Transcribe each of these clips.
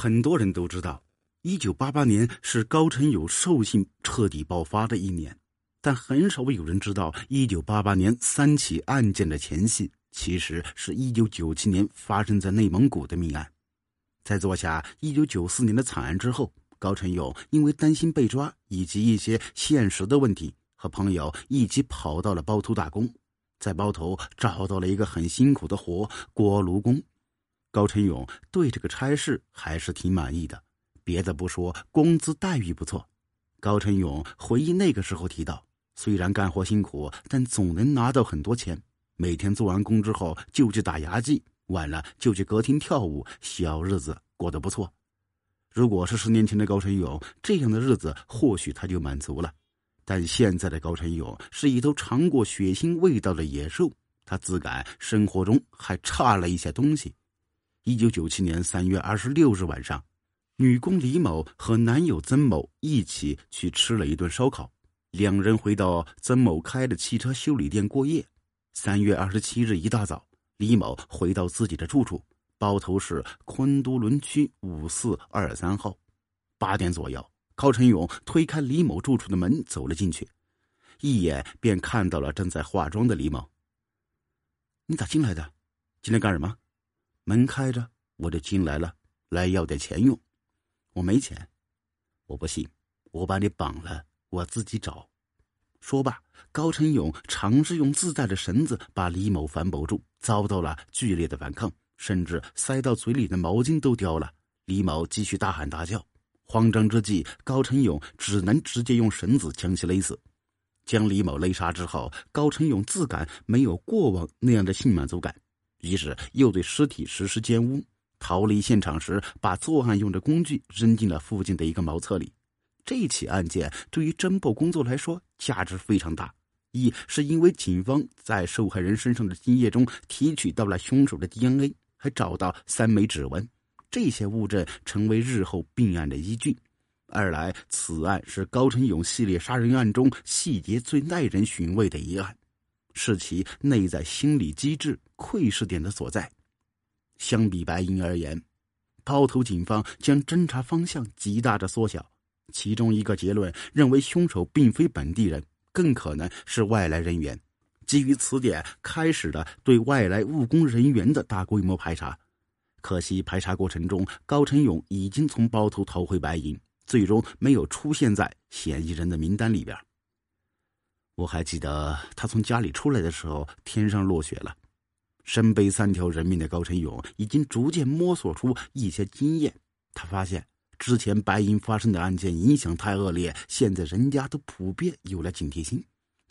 很多人都知道，一九八八年是高成友兽性彻底爆发的一年，但很少有人知道，一九八八年三起案件的前戏，其实是一九九七年发生在内蒙古的命案。在做下一九九四年的惨案之后，高成勇因为担心被抓以及一些现实的问题，和朋友一起跑到了包头打工，在包头找到了一个很辛苦的活——锅炉工。高成勇对这个差事还是挺满意的，别的不说，工资待遇不错。高成勇回忆那个时候提到，虽然干活辛苦，但总能拿到很多钱。每天做完工之后就去打牙祭，晚了就去歌厅跳舞，小日子过得不错。如果是十年前的高成勇，这样的日子或许他就满足了。但现在的高成勇是一头尝过血腥味道的野兽，他自感生活中还差了一些东西。一九九七年三月二十六日晚上，女工李某和男友曾某一起去吃了一顿烧烤。两人回到曾某开的汽车修理店过夜。三月二十七日一大早，李某回到自己的住处，包头市昆都仑区五四二三号。八点左右，高成勇推开李某住处的门走了进去，一眼便看到了正在化妆的李某。你咋进来的？进来干什么？门开着，我就进来了，来要点钱用。我没钱，我不信，我把你绑了，我自己找。说罢，高成勇尝试用自带的绳子把李某反绑住，遭到了剧烈的反抗，甚至塞到嘴里的毛巾都掉了。李某继续大喊大叫，慌张之际，高成勇只能直接用绳子将其勒死。将李某勒杀之后，高成勇自感没有过往那样的性满足感。于是又对尸体实施奸污，逃离现场时把作案用的工具扔进了附近的一个茅厕里。这起案件对于侦破工作来说价值非常大，一是因为警方在受害人身上的精液中提取到了凶手的 DNA，还找到三枚指纹，这些物证成为日后并案的依据；二来此案是高成勇系列杀人案中细节最耐人寻味的一案。是其内在心理机制窥视点的所在。相比白银而言，包头警方将侦查方向极大的缩小。其中一个结论认为，凶手并非本地人，更可能是外来人员。基于此点，开始了对外来务工人员的大规模排查。可惜，排查过程中，高成勇已经从包头逃回白银，最终没有出现在嫌疑人的名单里边。我还记得他从家里出来的时候，天上落雪了。身背三条人命的高成勇已经逐渐摸索出一些经验。他发现之前白银发生的案件影响太恶劣，现在人家都普遍有了警惕心，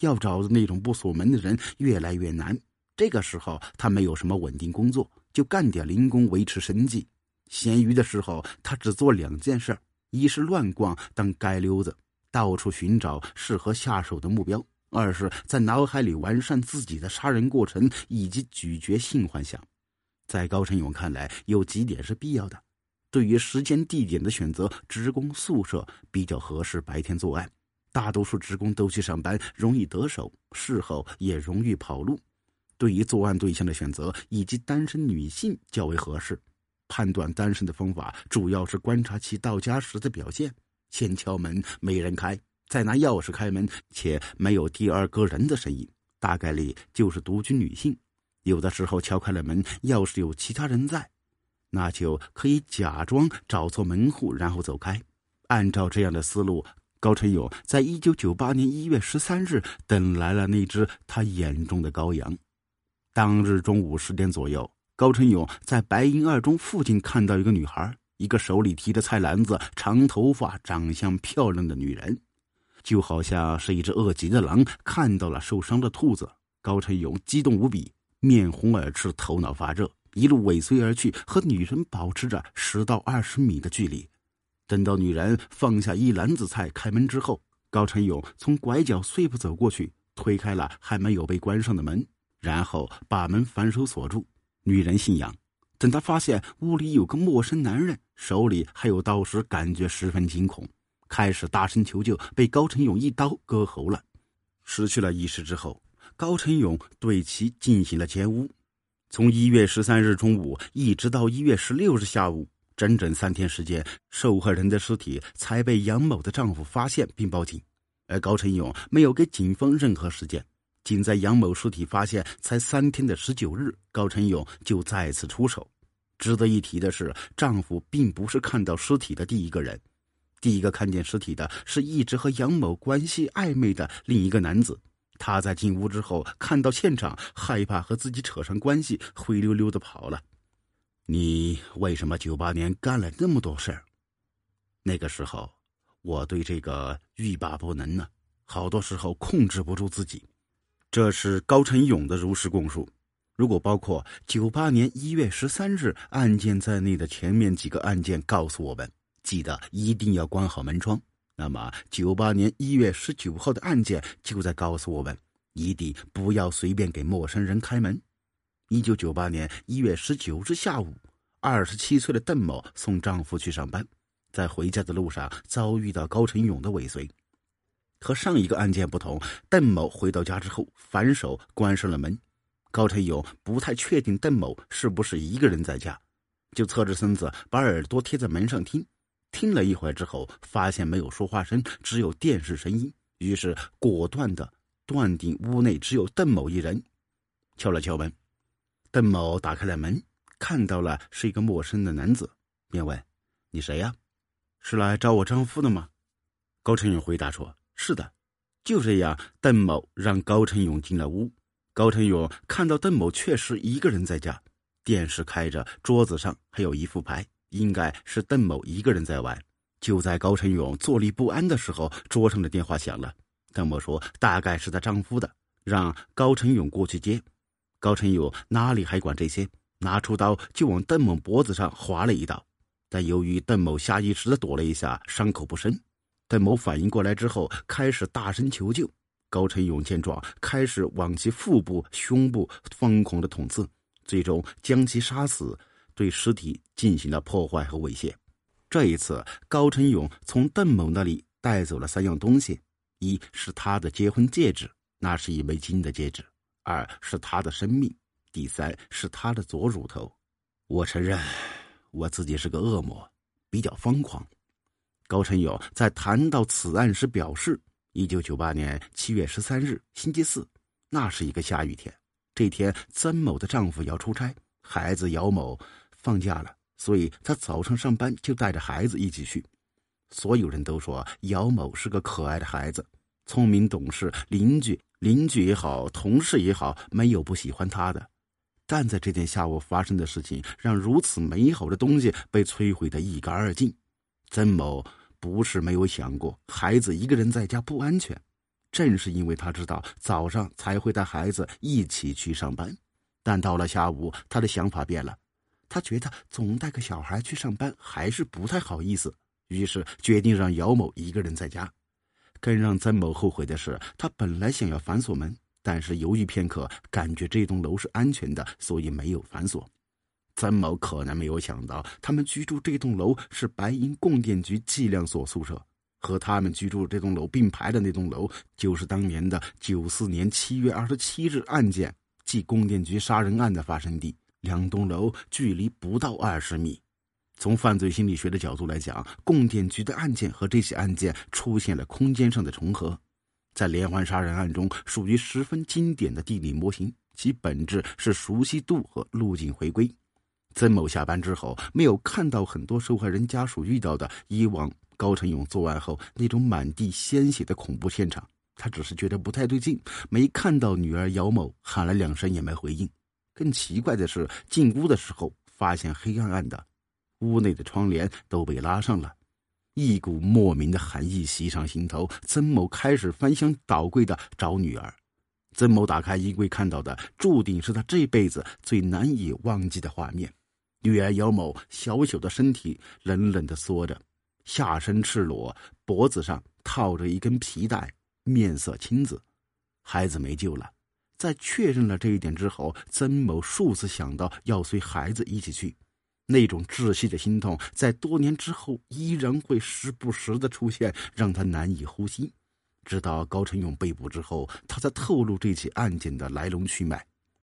要找的那种不锁门的人越来越难。这个时候他没有什么稳定工作，就干点零工维持生计。闲余的时候，他只做两件事：一是乱逛当街溜子，到处寻找适合下手的目标。二是在脑海里完善自己的杀人过程，以及咀嚼性幻想。在高成勇看来，有几点是必要的。对于时间地点的选择，职工宿舍比较合适，白天作案。大多数职工都去上班，容易得手，事后也容易跑路。对于作案对象的选择，以及单身女性较为合适。判断单身的方法，主要是观察其到家时的表现。先敲门，没人开。再拿钥匙开门，且没有第二个人的声音，大概率就是独居女性。有的时候敲开了门，要是有其他人在，那就可以假装找错门户，然后走开。按照这样的思路，高成勇在一九九八年一月十三日等来了那只他眼中的羔羊。当日中午十点左右，高成勇在白银二中附近看到一个女孩，一个手里提着菜篮子、长头发、长相漂亮的女人。就好像是一只饿极的狼看到了受伤的兔子，高成勇激动无比，面红耳赤，头脑发热，一路尾随而去，和女人保持着十到二十米的距离。等到女人放下一篮子菜，开门之后，高成勇从拐角碎步走过去，推开了还没有被关上的门，然后把门反手锁住。女人姓杨，等他发现屋里有个陌生男人，手里还有刀时，感觉十分惊恐。开始大声求救，被高成勇一刀割喉了。失去了意识之后，高成勇对其进行了奸污。从一月十三日中午一直到一月十六日下午，整整三天时间，受害人的尸体才被杨某的丈夫发现并报警，而高成勇没有给警方任何时间。仅在杨某尸体发现才三天的十九日，高成勇就再次出手。值得一提的是，丈夫并不是看到尸体的第一个人，第一个看见尸体的是一直和杨某关系暧昧的另一个男子。他在进屋之后看到现场，害怕和自己扯上关系，灰溜溜的跑了。你为什么九八年干了那么多事儿？那个时候，我对这个欲罢不能呢，好多时候控制不住自己。这是高成勇的如实供述。如果包括九八年一月十三日案件在内的前面几个案件告诉我们，记得一定要关好门窗。那么九八年一月十九号的案件就在告诉我们，一定不要随便给陌生人开门。一九九八年一月十九日下午，二十七岁的邓某送丈夫去上班，在回家的路上遭遇到高成勇的尾随。和上一个案件不同，邓某回到家之后反手关上了门。高成勇不太确定邓某是不是一个人在家，就侧着身子把耳朵贴在门上听。听了一会儿之后，发现没有说话声，只有电视声音，于是果断的断定屋内只有邓某一人，敲了敲门。邓某打开了门，看到了是一个陌生的男子，便问：“你谁呀？是来找我丈夫的吗？”高成勇回答说：“是的。”就这样，邓某让高成勇进了屋。高成勇看到邓某确实一个人在家，电视开着，桌子上还有一副牌，应该是邓某一个人在玩。就在高成勇坐立不安的时候，桌上的电话响了。邓某说：“大概是她丈夫的，让高成勇过去接。”高成勇哪里还管这些，拿出刀就往邓某脖子上划了一刀，但由于邓某下意识的躲了一下，伤口不深。邓某反应过来之后，开始大声求救。高成勇见状，开始往其腹部、胸部疯狂的捅刺，最终将其杀死，对尸体进行了破坏和猥亵。这一次，高成勇从邓某那里带走了三样东西：一是他的结婚戒指，那是一枚金的戒指。二是他的生命，第三是他的左乳头。我承认，我自己是个恶魔，比较疯狂。高成勇在谈到此案时表示：，一九九八年七月十三日星期四，那是一个下雨天。这天，曾某的丈夫要出差，孩子姚某放假了，所以他早上上班就带着孩子一起去。所有人都说姚某是个可爱的孩子，聪明懂事，邻居。邻居也好，同事也好，没有不喜欢他的。但在这天下午发生的事情，让如此美好的东西被摧毁的一干二净。曾某不是没有想过孩子一个人在家不安全，正是因为他知道早上才会带孩子一起去上班，但到了下午，他的想法变了，他觉得总带个小孩去上班还是不太好意思，于是决定让姚某一个人在家。更让曾某后悔的是，他本来想要反锁门，但是犹豫片刻，感觉这栋楼是安全的，所以没有反锁。曾某可能没有想到，他们居住这栋楼是白银供电局计量所宿舍，和他们居住这栋楼并排的那栋楼，就是当年的九四年七月二十七日案件即供电局杀人案的发生地，两栋楼距离不到二十米。从犯罪心理学的角度来讲，供电局的案件和这起案件出现了空间上的重合，在连环杀人案中属于十分经典的地理模型，其本质是熟悉度和路径回归。曾某下班之后没有看到很多受害人家属遇到的以往高成勇作案后那种满地鲜血的恐怖现场，他只是觉得不太对劲，没看到女儿姚某喊了两声也没回应。更奇怪的是，进屋的时候发现黑暗暗的。屋内的窗帘都被拉上了，一股莫名的寒意袭上心头。曾某开始翻箱倒柜的找女儿。曾某打开衣柜，看到的注定是他这辈子最难以忘记的画面：女儿姚某小小的身体冷冷的缩着，下身赤裸，脖子上套着一根皮带，面色青紫。孩子没救了。在确认了这一点之后，曾某数次想到要随孩子一起去。那种窒息的心痛，在多年之后依然会时不时的出现，让他难以呼吸。直到高成勇被捕之后，他才透露这起案件的来龙去脉。